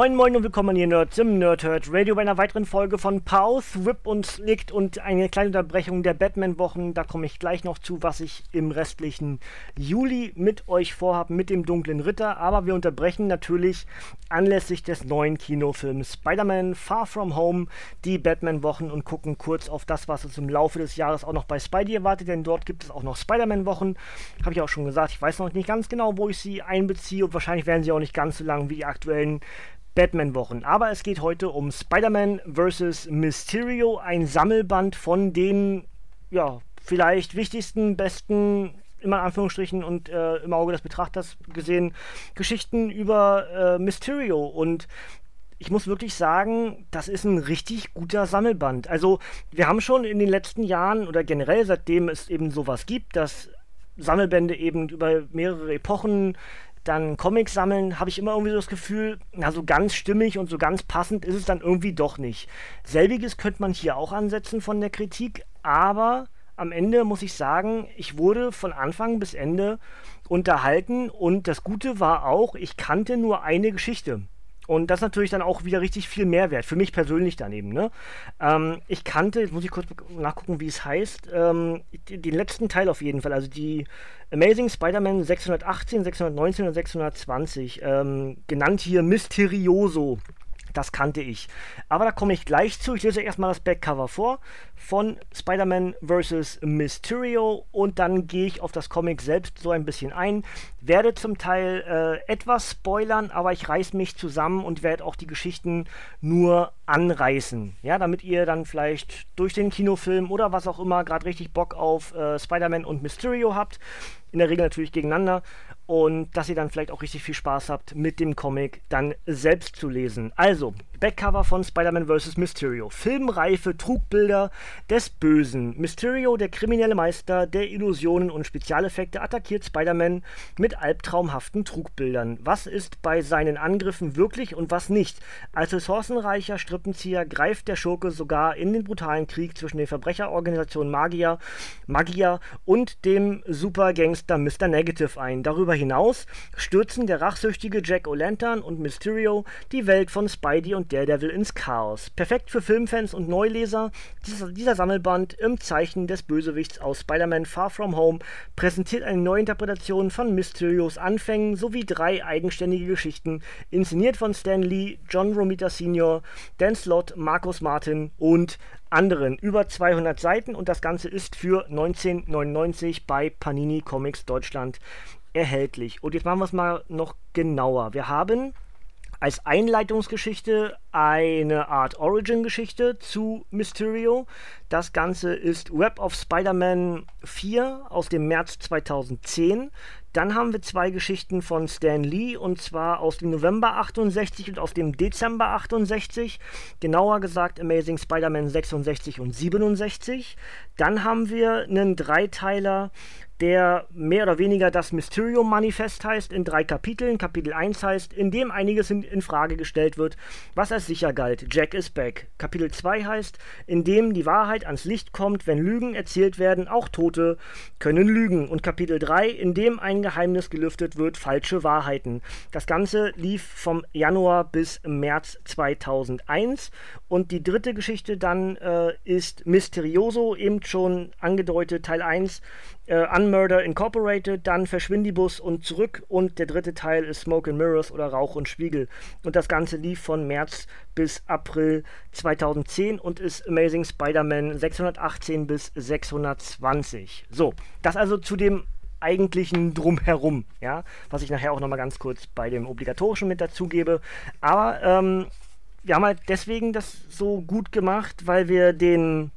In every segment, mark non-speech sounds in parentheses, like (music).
Moin Moin und willkommen hier Nerds im Nerdhurt Radio bei einer weiteren Folge von Pause, Whip und Slicked und eine kleine Unterbrechung der Batman-Wochen. Da komme ich gleich noch zu, was ich im restlichen Juli mit euch vorhabe, mit dem Dunklen Ritter. Aber wir unterbrechen natürlich anlässlich des neuen Kinofilms Spider-Man Far From Home die Batman-Wochen und gucken kurz auf das, was uns im Laufe des Jahres auch noch bei Spidey erwartet, denn dort gibt es auch noch Spider-Man-Wochen. Habe ich auch schon gesagt, ich weiß noch nicht ganz genau, wo ich sie einbeziehe und wahrscheinlich werden sie auch nicht ganz so lang wie die aktuellen Batman-Wochen. Aber es geht heute um Spider-Man vs. Mysterio, ein Sammelband von den, ja, vielleicht wichtigsten, besten, immer in Anführungsstrichen und äh, im Auge des Betrachters gesehen, Geschichten über äh, Mysterio. Und ich muss wirklich sagen, das ist ein richtig guter Sammelband. Also, wir haben schon in den letzten Jahren oder generell seitdem es eben sowas gibt, dass Sammelbände eben über mehrere Epochen dann Comics sammeln, habe ich immer irgendwie so das Gefühl, na, so ganz stimmig und so ganz passend ist es dann irgendwie doch nicht. Selbiges könnte man hier auch ansetzen von der Kritik, aber am Ende muss ich sagen, ich wurde von Anfang bis Ende unterhalten und das Gute war auch, ich kannte nur eine Geschichte. Und das ist natürlich dann auch wieder richtig viel Mehrwert. Für mich persönlich daneben. Ne? Ähm, ich kannte, jetzt muss ich kurz nachgucken, wie es heißt, ähm, den letzten Teil auf jeden Fall. Also die Amazing Spider-Man 618, 619 und 620. Ähm, genannt hier Mysterioso. Das kannte ich. Aber da komme ich gleich zu. Ich lese erstmal das Backcover vor von Spider-Man vs. Mysterio und dann gehe ich auf das Comic selbst so ein bisschen ein. Werde zum Teil äh, etwas spoilern, aber ich reiß mich zusammen und werde auch die Geschichten nur anreißen. Ja, damit ihr dann vielleicht durch den Kinofilm oder was auch immer gerade richtig Bock auf äh, Spider-Man und Mysterio habt. In der Regel natürlich gegeneinander und dass ihr dann vielleicht auch richtig viel Spaß habt, mit dem Comic dann selbst zu lesen. Also, Backcover von Spider-Man vs. Mysterio. Filmreife Trugbilder des Bösen. Mysterio, der kriminelle Meister der Illusionen und Spezialeffekte, attackiert Spider-Man mit albtraumhaften Trugbildern. Was ist bei seinen Angriffen wirklich und was nicht? Als ressourcenreicher Strippenzieher greift der Schurke sogar in den brutalen Krieg zwischen der Verbrecherorganisation Magia, Magia und dem Supergangster Mr. Negative ein. Darüber hinaus stürzen der rachsüchtige Jack O'Lantern und Mysterio die Welt von Spidey und Daredevil ins Chaos. Perfekt für Filmfans und Neuleser. Dieser, Sammelband im Zeichen des Bösewichts aus Spider-Man Far From Home präsentiert eine Neuinterpretation von Mysterios Anfängen sowie drei eigenständige Geschichten, inszeniert von Stan Lee, John Romita Sr., Dan Slott, Markus Martin und anderen. Über 200 Seiten und das Ganze ist für 1999 bei Panini Comics Deutschland erhältlich. Und jetzt machen wir es mal noch genauer. Wir haben als Einleitungsgeschichte eine Art Origin-Geschichte zu Mysterio. Das Ganze ist Web of Spider-Man 4 aus dem März 2010. Dann haben wir zwei Geschichten von Stan Lee und zwar aus dem November 68 und aus dem Dezember 68. Genauer gesagt Amazing Spider-Man 66 und 67. Dann haben wir einen Dreiteiler der mehr oder weniger das Mysterium-Manifest heißt, in drei Kapiteln. Kapitel 1 heißt, in dem einiges in, in, Frage gestellt wird, was als sicher galt. Jack is back. Kapitel 2 heißt, in dem die Wahrheit ans Licht kommt, wenn Lügen erzählt werden, auch Tote können lügen. Und Kapitel 3, in dem ein Geheimnis gelüftet wird, falsche Wahrheiten. Das Ganze lief vom Januar bis März 2001. Und die dritte Geschichte dann äh, ist Mysterioso, eben schon angedeutet, Teil 1 äh, Unmurder Incorporated, dann Verschwindibus und zurück und der dritte Teil ist Smoke and Mirrors oder Rauch und Spiegel. Und das Ganze lief von März bis April 2010 und ist Amazing Spider-Man 618 bis 620. So, das also zu dem eigentlichen Drumherum, ja, was ich nachher auch nochmal ganz kurz bei dem Obligatorischen mit dazugebe. Aber ähm, wir haben halt deswegen das so gut gemacht, weil wir den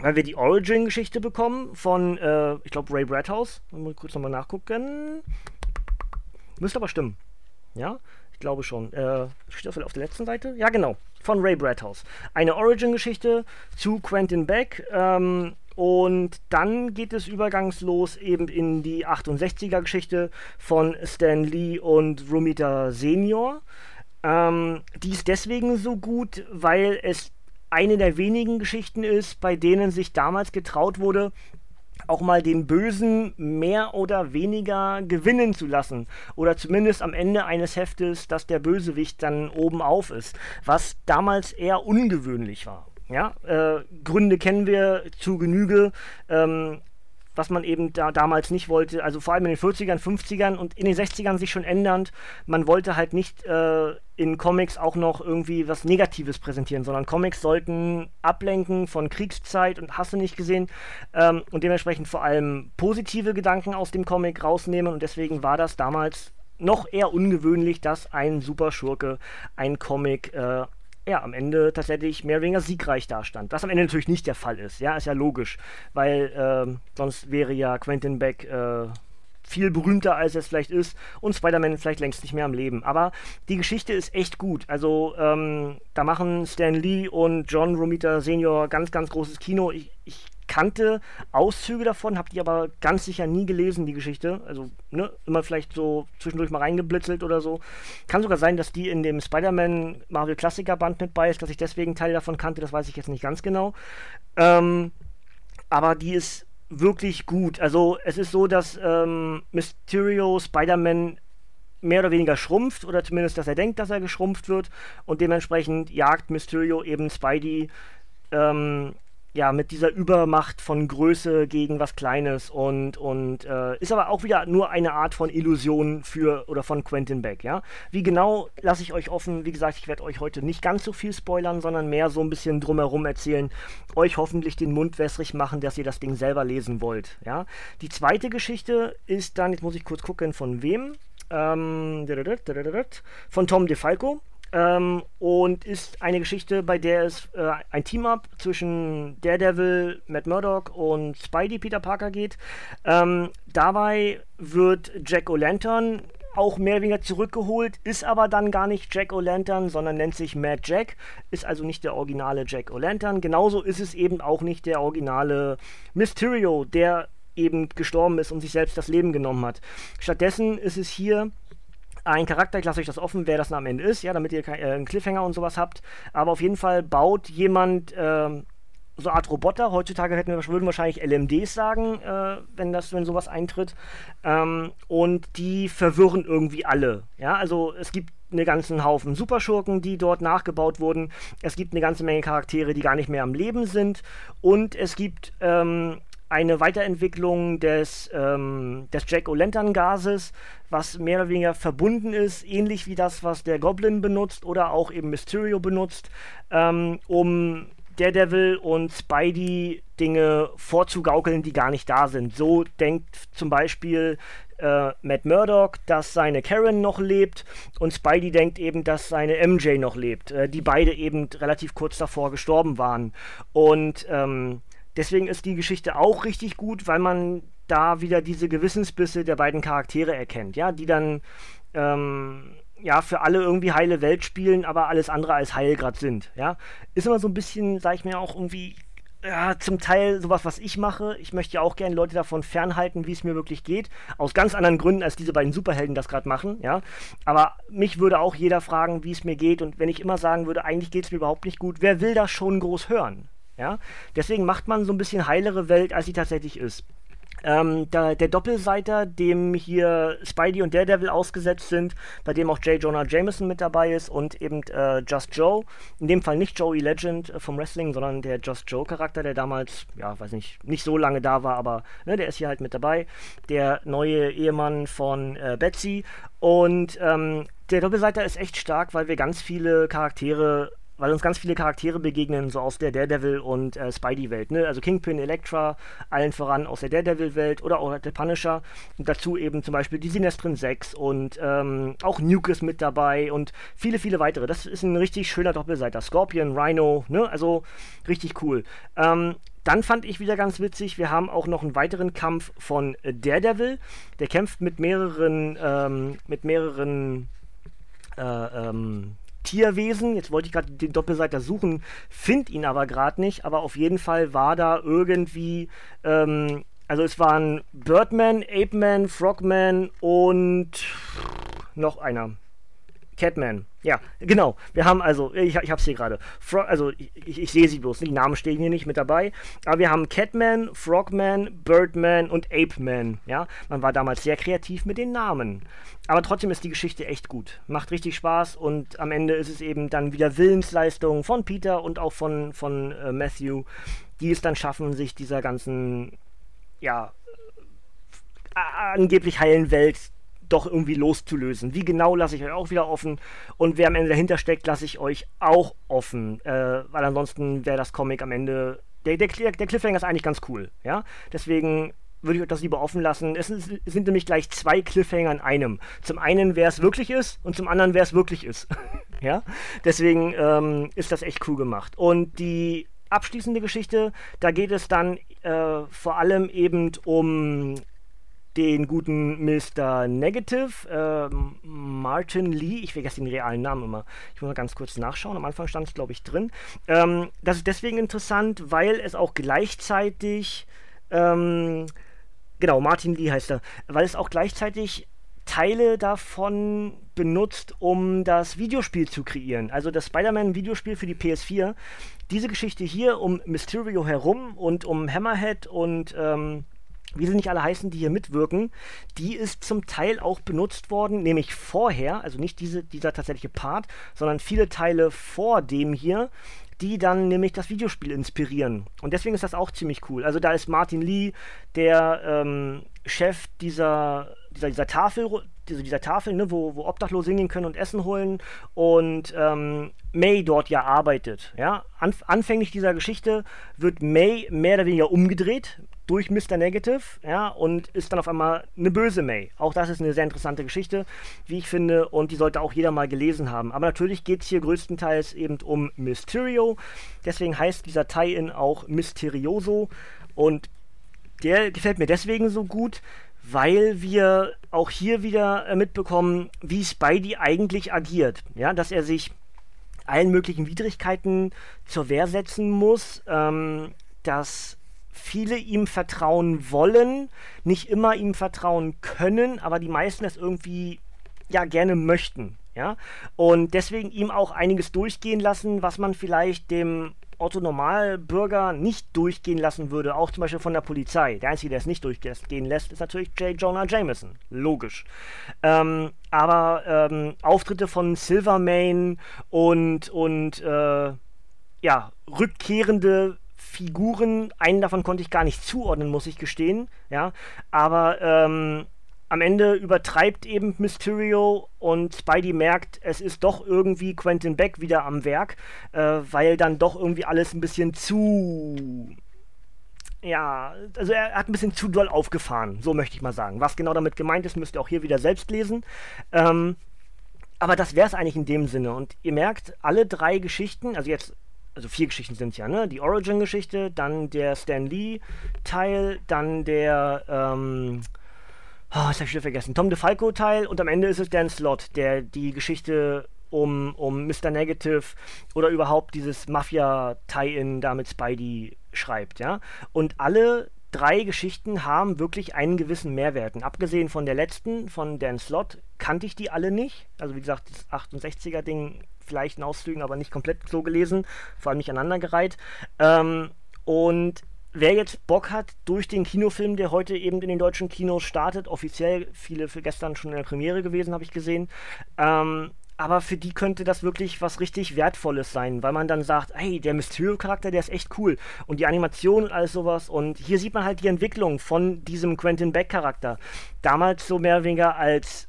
weil wir die Origin-Geschichte bekommen von, äh, ich glaube, Ray Bradhouse. Mal kurz nochmal nachgucken. Müsste aber stimmen. Ja, ich glaube schon. Äh, steht auf der letzten Seite? Ja, genau. Von Ray Bradhouse. Eine Origin-Geschichte zu Quentin Beck. Ähm, und dann geht es übergangslos eben in die 68er-Geschichte von Stan Lee und Romita Senior. Ähm, die ist deswegen so gut, weil es eine der wenigen Geschichten ist, bei denen sich damals getraut wurde, auch mal den Bösen mehr oder weniger gewinnen zu lassen. Oder zumindest am Ende eines Heftes, dass der Bösewicht dann oben auf ist. Was damals eher ungewöhnlich war. Ja, äh, Gründe kennen wir zu Genüge. Ähm, was man eben da damals nicht wollte, also vor allem in den 40ern, 50ern und in den 60ern sich schon ändernd. Man wollte halt nicht äh, in Comics auch noch irgendwie was Negatives präsentieren, sondern Comics sollten ablenken von Kriegszeit und hast du nicht gesehen ähm, und dementsprechend vor allem positive Gedanken aus dem Comic rausnehmen und deswegen war das damals noch eher ungewöhnlich, dass ein Superschurke ein Comic äh, ja, am Ende tatsächlich mehr oder weniger siegreich dastand. Was am Ende natürlich nicht der Fall ist, ja, ist ja logisch, weil äh, sonst wäre ja Quentin Beck äh, viel berühmter, als es vielleicht ist und Spider-Man vielleicht längst nicht mehr am Leben. Aber die Geschichte ist echt gut. Also ähm, da machen Stan Lee und John Romita Senior ganz, ganz großes Kino. Ich kannte Auszüge davon, habe die aber ganz sicher nie gelesen, die Geschichte. Also ne, immer vielleicht so zwischendurch mal reingeblitzelt oder so. Kann sogar sein, dass die in dem Spider-Man Marvel Klassiker Band mit bei ist, dass ich deswegen Teil davon kannte, das weiß ich jetzt nicht ganz genau. Ähm, aber die ist wirklich gut. Also es ist so, dass ähm, Mysterio Spider-Man mehr oder weniger schrumpft oder zumindest, dass er denkt, dass er geschrumpft wird und dementsprechend jagt Mysterio eben Spidey ähm, ja, mit dieser Übermacht von Größe gegen was Kleines und, und äh, ist aber auch wieder nur eine Art von Illusion für oder von Quentin Beck, ja. Wie genau lasse ich euch offen. Wie gesagt, ich werde euch heute nicht ganz so viel spoilern, sondern mehr so ein bisschen drumherum erzählen, euch hoffentlich den Mund wässrig machen, dass ihr das Ding selber lesen wollt, ja. Die zweite Geschichte ist dann, jetzt muss ich kurz gucken, von wem? Ähm, von Tom DeFalco. Ähm, und ist eine Geschichte, bei der es äh, ein Team-Up zwischen Daredevil, Matt Murdock und Spidey Peter Parker geht. Ähm, dabei wird Jack O'Lantern auch mehr oder weniger zurückgeholt, ist aber dann gar nicht Jack O'Lantern, sondern nennt sich Mad Jack, ist also nicht der originale Jack O'Lantern. Genauso ist es eben auch nicht der originale Mysterio, der eben gestorben ist und sich selbst das Leben genommen hat. Stattdessen ist es hier ein Charakter, ich lasse euch das offen, wer das am Ende ist, ja, damit ihr äh, einen Cliffhanger und sowas habt. Aber auf jeden Fall baut jemand äh, so eine Art Roboter. Heutzutage hätten wir, würden wahrscheinlich LMDs sagen, äh, wenn das, wenn sowas eintritt. Ähm, und die verwirren irgendwie alle. Ja, also es gibt einen ganzen Haufen Superschurken, die dort nachgebaut wurden. Es gibt eine ganze Menge Charaktere, die gar nicht mehr am Leben sind. Und es gibt ähm, eine Weiterentwicklung des, ähm, des Jack O'Lantern-Gases, was mehr oder weniger verbunden ist, ähnlich wie das, was der Goblin benutzt oder auch eben Mysterio benutzt, ähm, um Daredevil und Spidey Dinge vorzugaukeln, die gar nicht da sind. So denkt zum Beispiel äh, Matt Murdock, dass seine Karen noch lebt und Spidey denkt eben, dass seine MJ noch lebt, äh, die beide eben relativ kurz davor gestorben waren. Und ähm, Deswegen ist die Geschichte auch richtig gut, weil man da wieder diese Gewissensbisse der beiden Charaktere erkennt, ja, die dann ähm, ja für alle irgendwie heile Welt spielen, aber alles andere als heil gerade sind, ja. Ist immer so ein bisschen, sag ich mir auch irgendwie ja, zum Teil sowas, was ich mache. Ich möchte ja auch gerne Leute davon fernhalten, wie es mir wirklich geht. Aus ganz anderen Gründen, als diese beiden Superhelden das gerade machen, ja. Aber mich würde auch jeder fragen, wie es mir geht. Und wenn ich immer sagen würde, eigentlich geht es mir überhaupt nicht gut, wer will das schon groß hören? Ja? Deswegen macht man so ein bisschen heilere Welt, als sie tatsächlich ist. Ähm, da, der Doppelseiter, dem hier Spidey und Daredevil ausgesetzt sind, bei dem auch J. Jonah Jameson mit dabei ist und eben äh, Just Joe. In dem Fall nicht Joey Legend äh, vom Wrestling, sondern der Just Joe Charakter, der damals, ja, weiß nicht, nicht so lange da war, aber ne, der ist hier halt mit dabei. Der neue Ehemann von äh, Betsy. Und ähm, der Doppelseiter ist echt stark, weil wir ganz viele Charaktere weil uns ganz viele Charaktere begegnen, so aus der Daredevil- und äh, Spidey-Welt. Ne? Also Kingpin, Elektra, allen voran aus der Daredevil-Welt oder auch der Punisher. Und dazu eben zum Beispiel die Sinestrin 6 und ähm, auch Nuke ist mit dabei und viele, viele weitere. Das ist ein richtig schöner Doppelseiter. Scorpion, Rhino, ne? also richtig cool. Ähm, dann fand ich wieder ganz witzig, wir haben auch noch einen weiteren Kampf von Daredevil. Der kämpft mit mehreren, ähm, mit mehreren äh, ähm, Tierwesen. Jetzt wollte ich gerade den Doppelseiter suchen, finde ihn aber gerade nicht. Aber auf jeden Fall war da irgendwie, ähm, also es waren Birdman, Ape-Man, Frogman und noch einer. Catman. Ja, genau. Wir haben also, ich, ich habe hier gerade. Also, ich, ich, sehe sie bloß. Die Namen stehen hier nicht mit dabei. Aber wir haben Catman, Frogman, Birdman und Ape-Man. Ja, man war damals sehr kreativ mit den Namen. Aber trotzdem ist die Geschichte echt gut. Macht richtig Spaß und am Ende ist es eben dann wieder Willensleistung von Peter und auch von, von äh, Matthew, die es dann schaffen, sich dieser ganzen, ja, angeblich heilen Welt doch irgendwie loszulösen. Wie genau lasse ich euch auch wieder offen und wer am Ende dahinter steckt, lasse ich euch auch offen, äh, weil ansonsten wäre das Comic am Ende der, der, der Cliffhanger ist eigentlich ganz cool, ja. Deswegen würde ich euch das lieber offen lassen. Es, sind nämlich gleich zwei Cliffhanger in einem. Zum einen, wer es wirklich ist und zum anderen, wer es wirklich ist. (laughs) ja, deswegen ähm, ist das echt cool gemacht. Und die abschließende Geschichte, da geht es dann äh, vor allem eben um den guten Mr. Negative, äh, Martin Lee, ich vergesse den realen Namen immer. Ich muss mal ganz kurz nachschauen. Am Anfang stand es, glaube ich, drin. Ähm, das ist deswegen interessant, weil es auch gleichzeitig, ähm, genau, Martin Lee heißt er, weil es auch gleichzeitig Teile davon benutzt, um das Videospiel zu kreieren. Also das Spider-Man-Videospiel für die PS4. Diese Geschichte hier um Mysterio herum und um Hammerhead und ähm, wie sie nicht alle heißen, die hier mitwirken, die ist zum Teil auch benutzt worden, nämlich vorher, also nicht diese, dieser tatsächliche Part, sondern viele Teile vor dem hier, die dann nämlich das Videospiel inspirieren. Und deswegen ist das auch ziemlich cool. Also da ist Martin Lee, der ähm, Chef dieser, dieser, dieser Tafel, diese, dieser Tafel, ne, wo, wo Obdachlose hingehen können und Essen holen und ähm, May dort ja arbeitet. Ja? Anf anfänglich dieser Geschichte wird May mehr oder weniger umgedreht durch Mr. Negative, ja, und ist dann auf einmal eine böse May. Auch das ist eine sehr interessante Geschichte, wie ich finde, und die sollte auch jeder mal gelesen haben. Aber natürlich geht es hier größtenteils eben um Mysterio. Deswegen heißt dieser Tie-In auch Mysterioso. Und der gefällt mir deswegen so gut, weil wir auch hier wieder mitbekommen, wie Spidey eigentlich agiert. Ja, dass er sich allen möglichen Widrigkeiten zur Wehr setzen muss, ähm, dass viele ihm vertrauen wollen, nicht immer ihm vertrauen können, aber die meisten das irgendwie ja gerne möchten. Ja? Und deswegen ihm auch einiges durchgehen lassen, was man vielleicht dem Otto Normalbürger nicht durchgehen lassen würde, auch zum Beispiel von der Polizei. Der Einzige, der es nicht durchgehen lässt, ist natürlich J. Jonah Jameson. Logisch. Ähm, aber ähm, Auftritte von Silvermane und, und äh, ja, rückkehrende Figuren, einen davon konnte ich gar nicht zuordnen, muss ich gestehen, ja, aber ähm, am Ende übertreibt eben Mysterio und Spidey merkt, es ist doch irgendwie Quentin Beck wieder am Werk, äh, weil dann doch irgendwie alles ein bisschen zu. Ja, also er hat ein bisschen zu doll aufgefahren, so möchte ich mal sagen. Was genau damit gemeint ist, müsst ihr auch hier wieder selbst lesen. Ähm, aber das wäre es eigentlich in dem Sinne. Und ihr merkt, alle drei Geschichten, also jetzt also vier Geschichten sind es ja, ne? Die Origin-Geschichte, dann der Stan Lee-Teil, dann der, ähm, oh, das habe ich wieder vergessen, Tom DeFalco-Teil und am Ende ist es Dan Slott, der die Geschichte um, um Mr. Negative oder überhaupt dieses Mafia-Tie-In da mit Spidey schreibt, ja. Und alle drei Geschichten haben wirklich einen gewissen Mehrwert. Und abgesehen von der letzten, von Dan Slott, kannte ich die alle nicht. Also wie gesagt, das 68er-Ding vielleicht in Auszügen, aber nicht komplett so gelesen, vor allem nicht aneinandergereiht. Ähm, und wer jetzt Bock hat, durch den Kinofilm, der heute eben in den deutschen Kinos startet, offiziell, viele für gestern schon in der Premiere gewesen, habe ich gesehen, ähm, aber für die könnte das wirklich was richtig Wertvolles sein, weil man dann sagt, hey, der Mysterio-Charakter, der ist echt cool. Und die Animation und alles sowas. Und hier sieht man halt die Entwicklung von diesem Quentin Beck-Charakter. Damals so mehr oder weniger als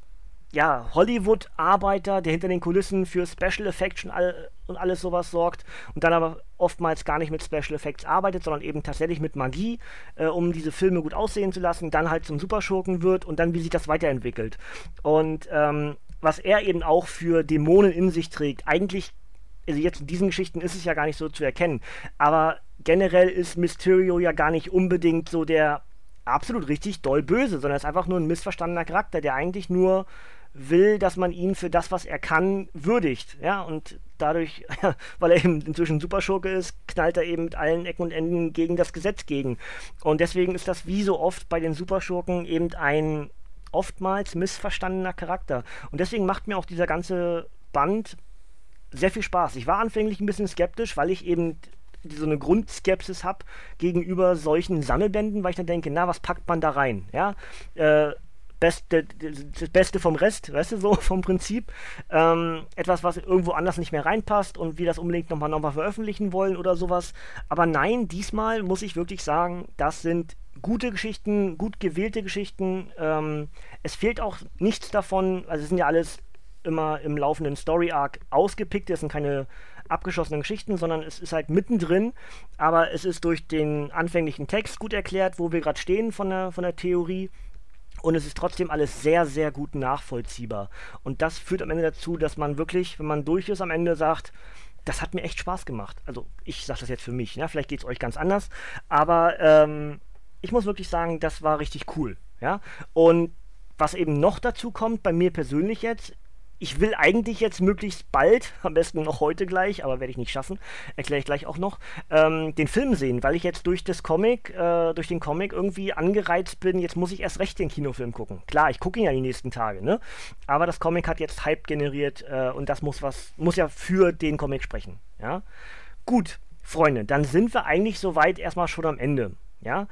ja, Hollywood-Arbeiter, der hinter den Kulissen für Special Effects und, all, und alles sowas sorgt und dann aber oftmals gar nicht mit Special Effects arbeitet, sondern eben tatsächlich mit Magie, äh, um diese Filme gut aussehen zu lassen, dann halt zum Superschurken wird und dann wie sich das weiterentwickelt. Und ähm, was er eben auch für Dämonen in sich trägt, eigentlich, also jetzt in diesen Geschichten ist es ja gar nicht so zu erkennen, aber generell ist Mysterio ja gar nicht unbedingt so der absolut richtig doll böse, sondern ist einfach nur ein missverstandener Charakter, der eigentlich nur will, dass man ihn für das, was er kann, würdigt. Ja, und dadurch, (laughs) weil er eben inzwischen Superschurke ist, knallt er eben mit allen Ecken und Enden gegen das Gesetz gegen. Und deswegen ist das wie so oft bei den Superschurken eben ein oftmals missverstandener Charakter. Und deswegen macht mir auch dieser ganze Band sehr viel Spaß. Ich war anfänglich ein bisschen skeptisch, weil ich eben so eine Grundskepsis habe gegenüber solchen Sammelbänden, weil ich dann denke, na, was packt man da rein? Ja, äh, Beste, das Beste vom Rest, weißt du, so (laughs) vom Prinzip. Ähm, etwas, was irgendwo anders nicht mehr reinpasst und wir das unbedingt nochmal nochmal veröffentlichen wollen oder sowas. Aber nein, diesmal muss ich wirklich sagen, das sind gute Geschichten, gut gewählte Geschichten. Ähm, es fehlt auch nichts davon, also es sind ja alles immer im laufenden Story Arc ausgepickt, es sind keine abgeschlossenen Geschichten, sondern es ist halt mittendrin, aber es ist durch den anfänglichen Text gut erklärt, wo wir gerade stehen von der, von der Theorie. Und es ist trotzdem alles sehr, sehr gut nachvollziehbar. Und das führt am Ende dazu, dass man wirklich, wenn man durch ist, am Ende sagt, das hat mir echt Spaß gemacht. Also ich sage das jetzt für mich, ne? vielleicht geht es euch ganz anders. Aber ähm, ich muss wirklich sagen, das war richtig cool. Ja? Und was eben noch dazu kommt, bei mir persönlich jetzt, ich will eigentlich jetzt möglichst bald, am besten noch heute gleich, aber werde ich nicht schaffen, erkläre ich gleich auch noch, ähm, den Film sehen, weil ich jetzt durch das Comic, äh, durch den Comic irgendwie angereizt bin, jetzt muss ich erst recht den Kinofilm gucken. Klar, ich gucke ihn ja die nächsten Tage, ne? Aber das Comic hat jetzt Hype generiert äh, und das muss was, muss ja für den Comic sprechen, ja? Gut, Freunde, dann sind wir eigentlich soweit erstmal schon am Ende. Ja,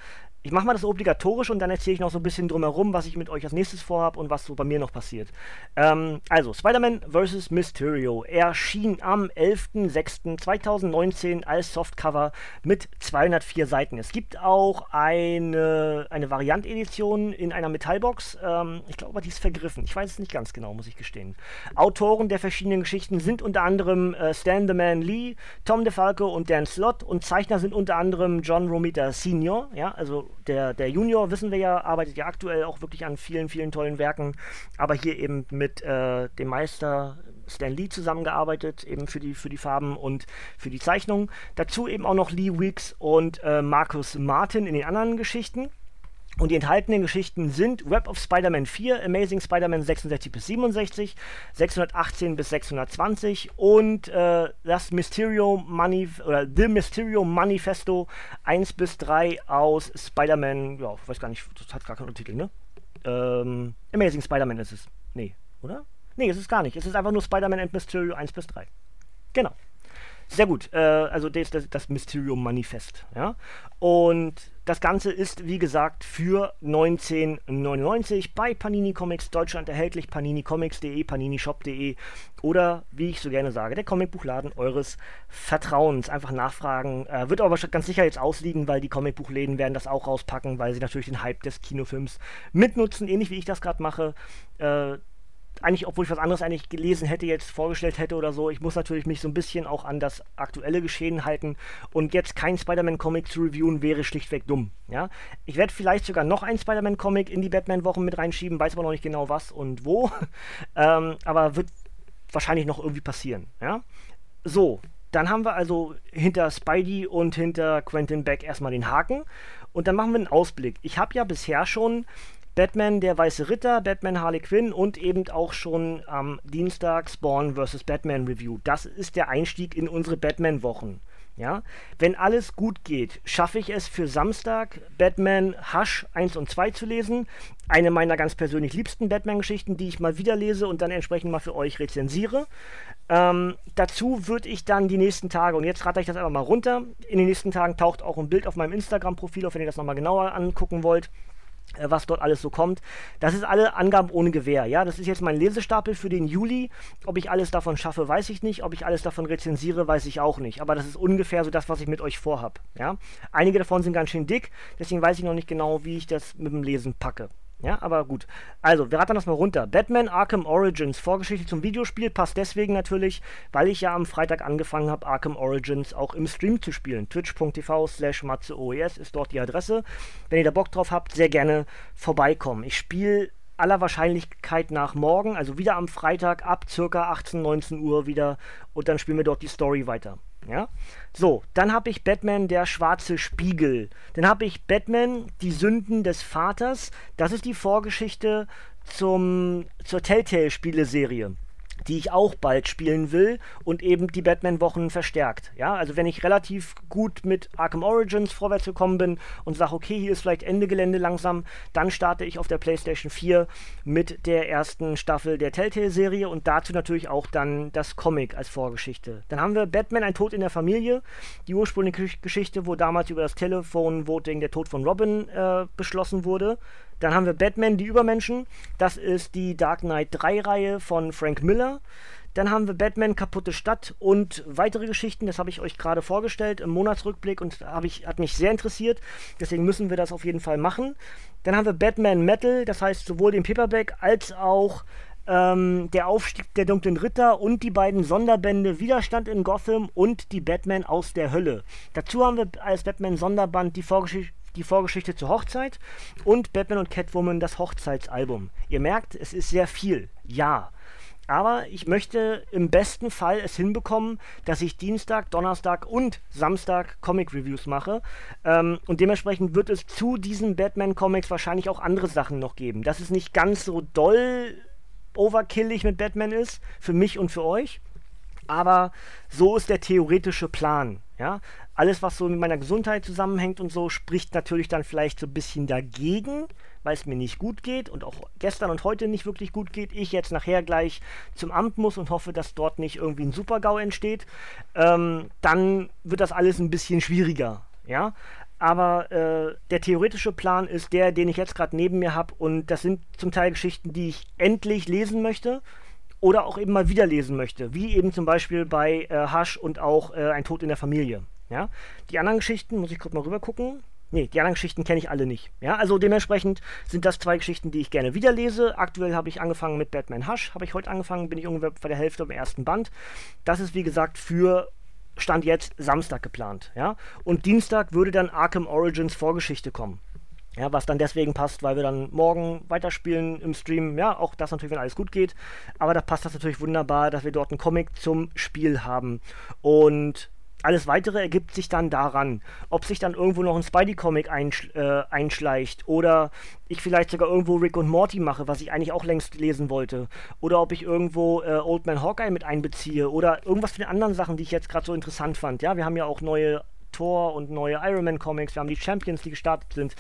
ich mache mal das obligatorisch und dann erzähle ich noch so ein bisschen drumherum, was ich mit euch als nächstes vorhabe und was so bei mir noch passiert. Ähm, also, Spider-Man vs. Mysterio erschien am 11.06.2019 als Softcover mit 204 Seiten. Es gibt auch eine, eine Variant-Edition in einer Metallbox. Ähm, ich glaube, die ist vergriffen. Ich weiß es nicht ganz genau, muss ich gestehen. Autoren der verschiedenen Geschichten sind unter anderem äh, Stan the Man Lee, Tom DeFalco und Dan Slott und Zeichner sind unter anderem John Romita Sr., ja, also der, der Junior, wissen wir ja, arbeitet ja aktuell auch wirklich an vielen, vielen tollen Werken, aber hier eben mit äh, dem Meister Stan Lee zusammengearbeitet, eben für die, für die Farben und für die Zeichnung. Dazu eben auch noch Lee Weeks und äh, Markus Martin in den anderen Geschichten. Und die enthaltenen Geschichten sind Web of Spider-Man 4, Amazing Spider-Man 66 bis 67, 618 bis 620 und äh, das Mysterio Money oder The Mysterio Manifesto 1 bis 3 aus Spider-Man, ja, ich weiß gar nicht, das hat gar keinen Titel, ne? Ähm, Amazing Spider-Man ist es. Nee, oder? Nee, es ist gar nicht. Es ist einfach nur Spider-Man and Mysterio 1 bis 3. Genau. Sehr gut. Äh, also das, das, das Mysterium Manifest. Ja? Und das Ganze ist, wie gesagt, für 1999 bei Panini Comics Deutschland erhältlich. paninicomics.de, paninishop.de oder, wie ich so gerne sage, der Comicbuchladen eures Vertrauens. Einfach nachfragen. Äh, wird aber ganz sicher jetzt ausliegen, weil die Comicbuchläden werden das auch rauspacken, weil sie natürlich den Hype des Kinofilms mitnutzen, ähnlich wie ich das gerade mache. Äh, eigentlich, obwohl ich was anderes eigentlich gelesen hätte, jetzt vorgestellt hätte oder so, ich muss natürlich mich so ein bisschen auch an das aktuelle Geschehen halten und jetzt kein Spider-Man-Comic zu reviewen wäre schlichtweg dumm. Ja? Ich werde vielleicht sogar noch ein Spider-Man-Comic in die Batman-Wochen mit reinschieben, weiß aber noch nicht genau was und wo, (laughs) ähm, aber wird wahrscheinlich noch irgendwie passieren. Ja? So, dann haben wir also hinter Spidey und hinter Quentin Beck erstmal den Haken und dann machen wir einen Ausblick. Ich habe ja bisher schon Batman, der Weiße Ritter, Batman Harley Quinn und eben auch schon am Dienstag Spawn vs. Batman Review. Das ist der Einstieg in unsere Batman-Wochen. Ja? Wenn alles gut geht, schaffe ich es für Samstag, Batman Hush 1 und 2 zu lesen. Eine meiner ganz persönlich liebsten Batman-Geschichten, die ich mal wieder lese und dann entsprechend mal für euch rezensiere. Ähm, dazu würde ich dann die nächsten Tage, und jetzt rate ich das einfach mal runter, in den nächsten Tagen taucht auch ein Bild auf meinem Instagram-Profil auf, wenn ihr das nochmal genauer angucken wollt. Äh, was dort alles so kommt. Das ist alle Angaben ohne Gewähr. Ja, das ist jetzt mein Lesestapel für den Juli. Ob ich alles davon schaffe, weiß ich nicht. Ob ich alles davon rezensiere, weiß ich auch nicht. Aber das ist ungefähr so das, was ich mit euch vorhab. Ja, einige davon sind ganz schön dick, deswegen weiß ich noch nicht genau, wie ich das mit dem Lesen packe. Ja, aber gut. Also, wir rattern das mal runter. Batman Arkham Origins, Vorgeschichte zum Videospiel, passt deswegen natürlich, weil ich ja am Freitag angefangen habe, Arkham Origins auch im Stream zu spielen. Twitch.tv slash matzeoes ist dort die Adresse. Wenn ihr da Bock drauf habt, sehr gerne vorbeikommen. Ich spiele aller Wahrscheinlichkeit nach morgen, also wieder am Freitag ab circa 18, 19 Uhr wieder und dann spielen wir dort die Story weiter. Ja? So, dann habe ich Batman der schwarze Spiegel. Dann habe ich Batman die Sünden des Vaters. Das ist die Vorgeschichte zum, zur Telltale-Spieleserie die ich auch bald spielen will und eben die Batman-Wochen verstärkt. Ja, also wenn ich relativ gut mit Arkham Origins vorwärts gekommen bin und sage, okay, hier ist vielleicht Ende Gelände langsam, dann starte ich auf der PlayStation 4 mit der ersten Staffel der Telltale-Serie und dazu natürlich auch dann das Comic als Vorgeschichte. Dann haben wir Batman, ein Tod in der Familie, die ursprüngliche Geschichte, wo damals über das Telefon-Voting der Tod von Robin äh, beschlossen wurde. Dann haben wir Batman, die Übermenschen. Das ist die Dark Knight 3-Reihe von Frank Miller. Dann haben wir Batman, kaputte Stadt und weitere Geschichten. Das habe ich euch gerade vorgestellt im Monatsrückblick und ich, hat mich sehr interessiert. Deswegen müssen wir das auf jeden Fall machen. Dann haben wir Batman Metal, das heißt sowohl den Paperback als auch ähm, der Aufstieg der dunklen Ritter und die beiden Sonderbände Widerstand in Gotham und die Batman aus der Hölle. Dazu haben wir als Batman Sonderband die Vorgeschichte die Vorgeschichte zur Hochzeit und Batman und Catwoman das Hochzeitsalbum. Ihr merkt, es ist sehr viel, ja. Aber ich möchte im besten Fall es hinbekommen, dass ich Dienstag, Donnerstag und Samstag Comic-Reviews mache. Ähm, und dementsprechend wird es zu diesen Batman-Comics wahrscheinlich auch andere Sachen noch geben. Dass es nicht ganz so doll overkillig mit Batman ist, für mich und für euch. Aber so ist der theoretische Plan. Ja? Alles, was so mit meiner Gesundheit zusammenhängt und so, spricht natürlich dann vielleicht so ein bisschen dagegen, weil es mir nicht gut geht und auch gestern und heute nicht wirklich gut geht. Ich jetzt nachher gleich zum Amt muss und hoffe, dass dort nicht irgendwie ein Supergau entsteht. Ähm, dann wird das alles ein bisschen schwieriger. Ja, aber äh, der theoretische Plan ist der, den ich jetzt gerade neben mir habe und das sind zum Teil Geschichten, die ich endlich lesen möchte oder auch eben mal wieder lesen möchte, wie eben zum Beispiel bei äh, Hasch und auch äh, Ein Tod in der Familie. Ja? Die anderen Geschichten, muss ich kurz mal rüber gucken. Nee, die anderen Geschichten kenne ich alle nicht. Ja, also dementsprechend sind das zwei Geschichten, die ich gerne wieder lese. Aktuell habe ich angefangen mit Batman Hush, habe ich heute angefangen, bin ich ungefähr bei der Hälfte im ersten Band. Das ist wie gesagt für Stand jetzt Samstag geplant, ja. Und Dienstag würde dann Arkham Origins Vorgeschichte kommen. Ja, was dann deswegen passt, weil wir dann morgen weiterspielen im Stream. Ja, auch das natürlich, wenn alles gut geht. Aber da passt das natürlich wunderbar, dass wir dort einen Comic zum Spiel haben. Und alles weitere ergibt sich dann daran, ob sich dann irgendwo noch ein Spidey-Comic einsch äh, einschleicht oder ich vielleicht sogar irgendwo Rick und Morty mache, was ich eigentlich auch längst lesen wollte. Oder ob ich irgendwo äh, Old Man Hawkeye mit einbeziehe oder irgendwas von den anderen Sachen, die ich jetzt gerade so interessant fand. Ja, wir haben ja auch neue Thor und neue Iron Man Comics, wir haben die Champions, die gestartet sind.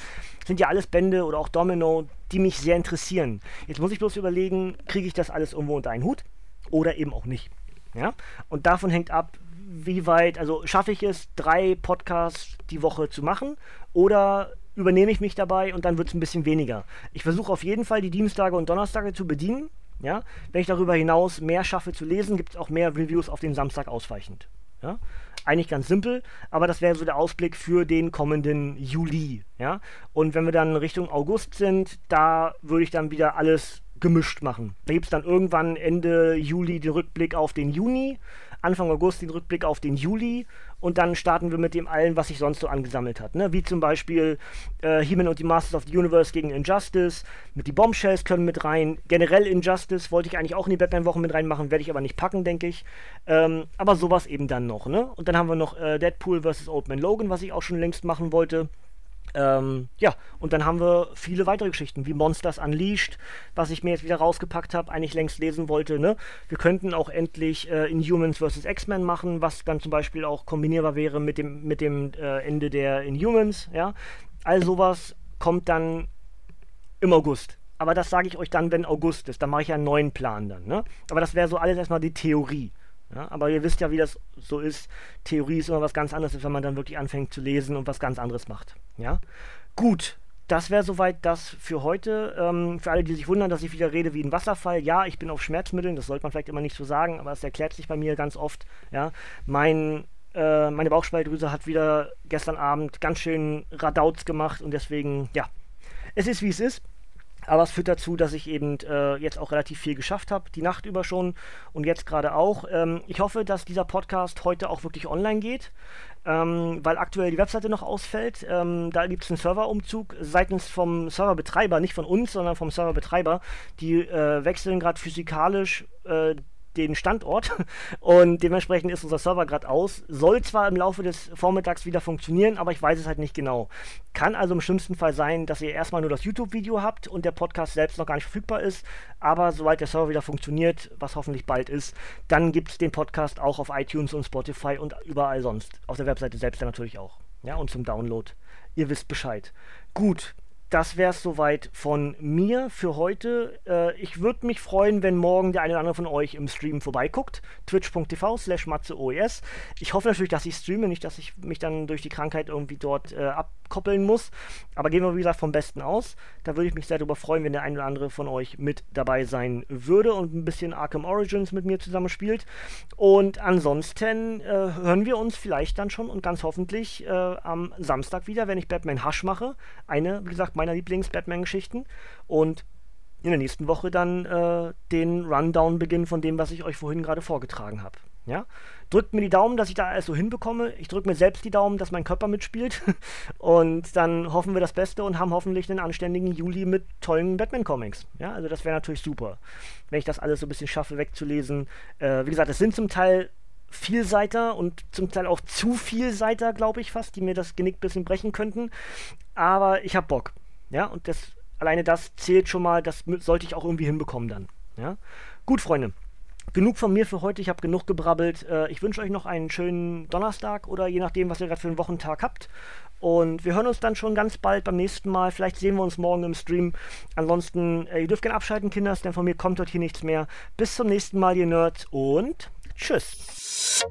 Sind ja alles Bände oder auch Domino, die mich sehr interessieren. Jetzt muss ich bloß überlegen, kriege ich das alles irgendwo unter einen Hut oder eben auch nicht. Ja? Und davon hängt ab, wie weit, also schaffe ich es, drei Podcasts die Woche zu machen oder übernehme ich mich dabei und dann wird es ein bisschen weniger. Ich versuche auf jeden Fall die Dienstage und Donnerstage zu bedienen. Ja? Wenn ich darüber hinaus mehr schaffe zu lesen, gibt es auch mehr Reviews auf den Samstag ausweichend. Ja? Eigentlich ganz simpel, aber das wäre so der Ausblick für den kommenden Juli. Ja? Und wenn wir dann Richtung August sind, da würde ich dann wieder alles gemischt machen. Da gibt es dann irgendwann Ende Juli den Rückblick auf den Juni Anfang August den Rückblick auf den Juli und dann starten wir mit dem allen, was sich sonst so angesammelt hat. Ne? Wie zum Beispiel äh, He-Man und die Masters of the Universe gegen Injustice, mit die Bombshells können mit rein. Generell Injustice wollte ich eigentlich auch in die Batman-Wochen mit reinmachen, werde ich aber nicht packen, denke ich. Ähm, aber sowas eben dann noch. Ne? Und dann haben wir noch äh, Deadpool vs. Old Man Logan, was ich auch schon längst machen wollte. Ähm, ja, und dann haben wir viele weitere Geschichten, wie Monsters Unleashed, was ich mir jetzt wieder rausgepackt habe, eigentlich längst lesen wollte. Ne? Wir könnten auch endlich äh, Inhumans vs. X-Men machen, was dann zum Beispiel auch kombinierbar wäre mit dem, mit dem äh, Ende der Inhumans. Ja? All sowas kommt dann im August. Aber das sage ich euch dann, wenn August ist. Dann mache ich ja einen neuen Plan dann. Ne? Aber das wäre so alles erstmal die Theorie. Ja, aber ihr wisst ja, wie das so ist. Theorie ist immer was ganz anderes, wenn man dann wirklich anfängt zu lesen und was ganz anderes macht. Ja, gut. Das wäre soweit das für heute. Ähm, für alle, die sich wundern, dass ich wieder rede wie ein Wasserfall. Ja, ich bin auf Schmerzmitteln. Das sollte man vielleicht immer nicht so sagen, aber es erklärt sich bei mir ganz oft. Ja, mein äh, meine Bauchspeicheldrüse hat wieder gestern Abend ganz schön Radauts gemacht und deswegen, ja, es ist wie es ist. Aber es führt dazu, dass ich eben äh, jetzt auch relativ viel geschafft habe, die Nacht über schon und jetzt gerade auch. Ähm, ich hoffe, dass dieser Podcast heute auch wirklich online geht, ähm, weil aktuell die Webseite noch ausfällt. Ähm, da gibt es einen Serverumzug seitens vom Serverbetreiber, nicht von uns, sondern vom Serverbetreiber. Die äh, wechseln gerade physikalisch äh, den Standort und dementsprechend ist unser Server gerade aus. Soll zwar im Laufe des Vormittags wieder funktionieren, aber ich weiß es halt nicht genau. Kann also im schlimmsten Fall sein, dass ihr erstmal nur das YouTube-Video habt und der Podcast selbst noch gar nicht verfügbar ist, aber sobald der Server wieder funktioniert, was hoffentlich bald ist, dann gibt es den Podcast auch auf iTunes und Spotify und überall sonst. Auf der Webseite selbst dann natürlich auch. Ja, und zum Download. Ihr wisst Bescheid. Gut, das wäre es soweit von mir für heute. Äh, ich würde mich freuen, wenn morgen der eine oder andere von euch im Stream vorbeiguckt. Twitch.tv slash matzeoes. Ich hoffe natürlich, dass ich streame, nicht, dass ich mich dann durch die Krankheit irgendwie dort äh, abkoppeln muss. Aber gehen wir, wie gesagt, vom Besten aus. Da würde ich mich sehr darüber freuen, wenn der eine oder andere von euch mit dabei sein würde und ein bisschen Arkham Origins mit mir zusammen spielt. Und ansonsten äh, hören wir uns vielleicht dann schon und ganz hoffentlich äh, am Samstag wieder, wenn ich Batman Hush mache. Eine, wie gesagt, meiner Lieblings-Batman-Geschichten. Und in der nächsten Woche dann äh, den Rundown beginnen von dem, was ich euch vorhin gerade vorgetragen habe. Ja? Drückt mir die Daumen, dass ich da alles so hinbekomme. Ich drücke mir selbst die Daumen, dass mein Körper mitspielt. (laughs) Und dann hoffen wir das Beste und haben hoffentlich einen anständigen Juli mit tollen Batman-Comics. Ja, also das wäre natürlich super, wenn ich das alles so ein bisschen schaffe wegzulesen. Äh, wie gesagt, es sind zum Teil Vielseiter und zum Teil auch zu Vielseiter, glaube ich fast, die mir das Genick ein bisschen brechen könnten. Aber ich habe Bock. Ja, und das, alleine das zählt schon mal, das sollte ich auch irgendwie hinbekommen dann. Ja, gut, Freunde. Genug von mir für heute, ich habe genug gebrabbelt. Äh, ich wünsche euch noch einen schönen Donnerstag oder je nachdem, was ihr gerade für einen Wochentag habt. Und wir hören uns dann schon ganz bald beim nächsten Mal. Vielleicht sehen wir uns morgen im Stream. Ansonsten, äh, ihr dürft gerne abschalten, Kinders, denn von mir kommt dort hier nichts mehr. Bis zum nächsten Mal, ihr Nerds, und tschüss.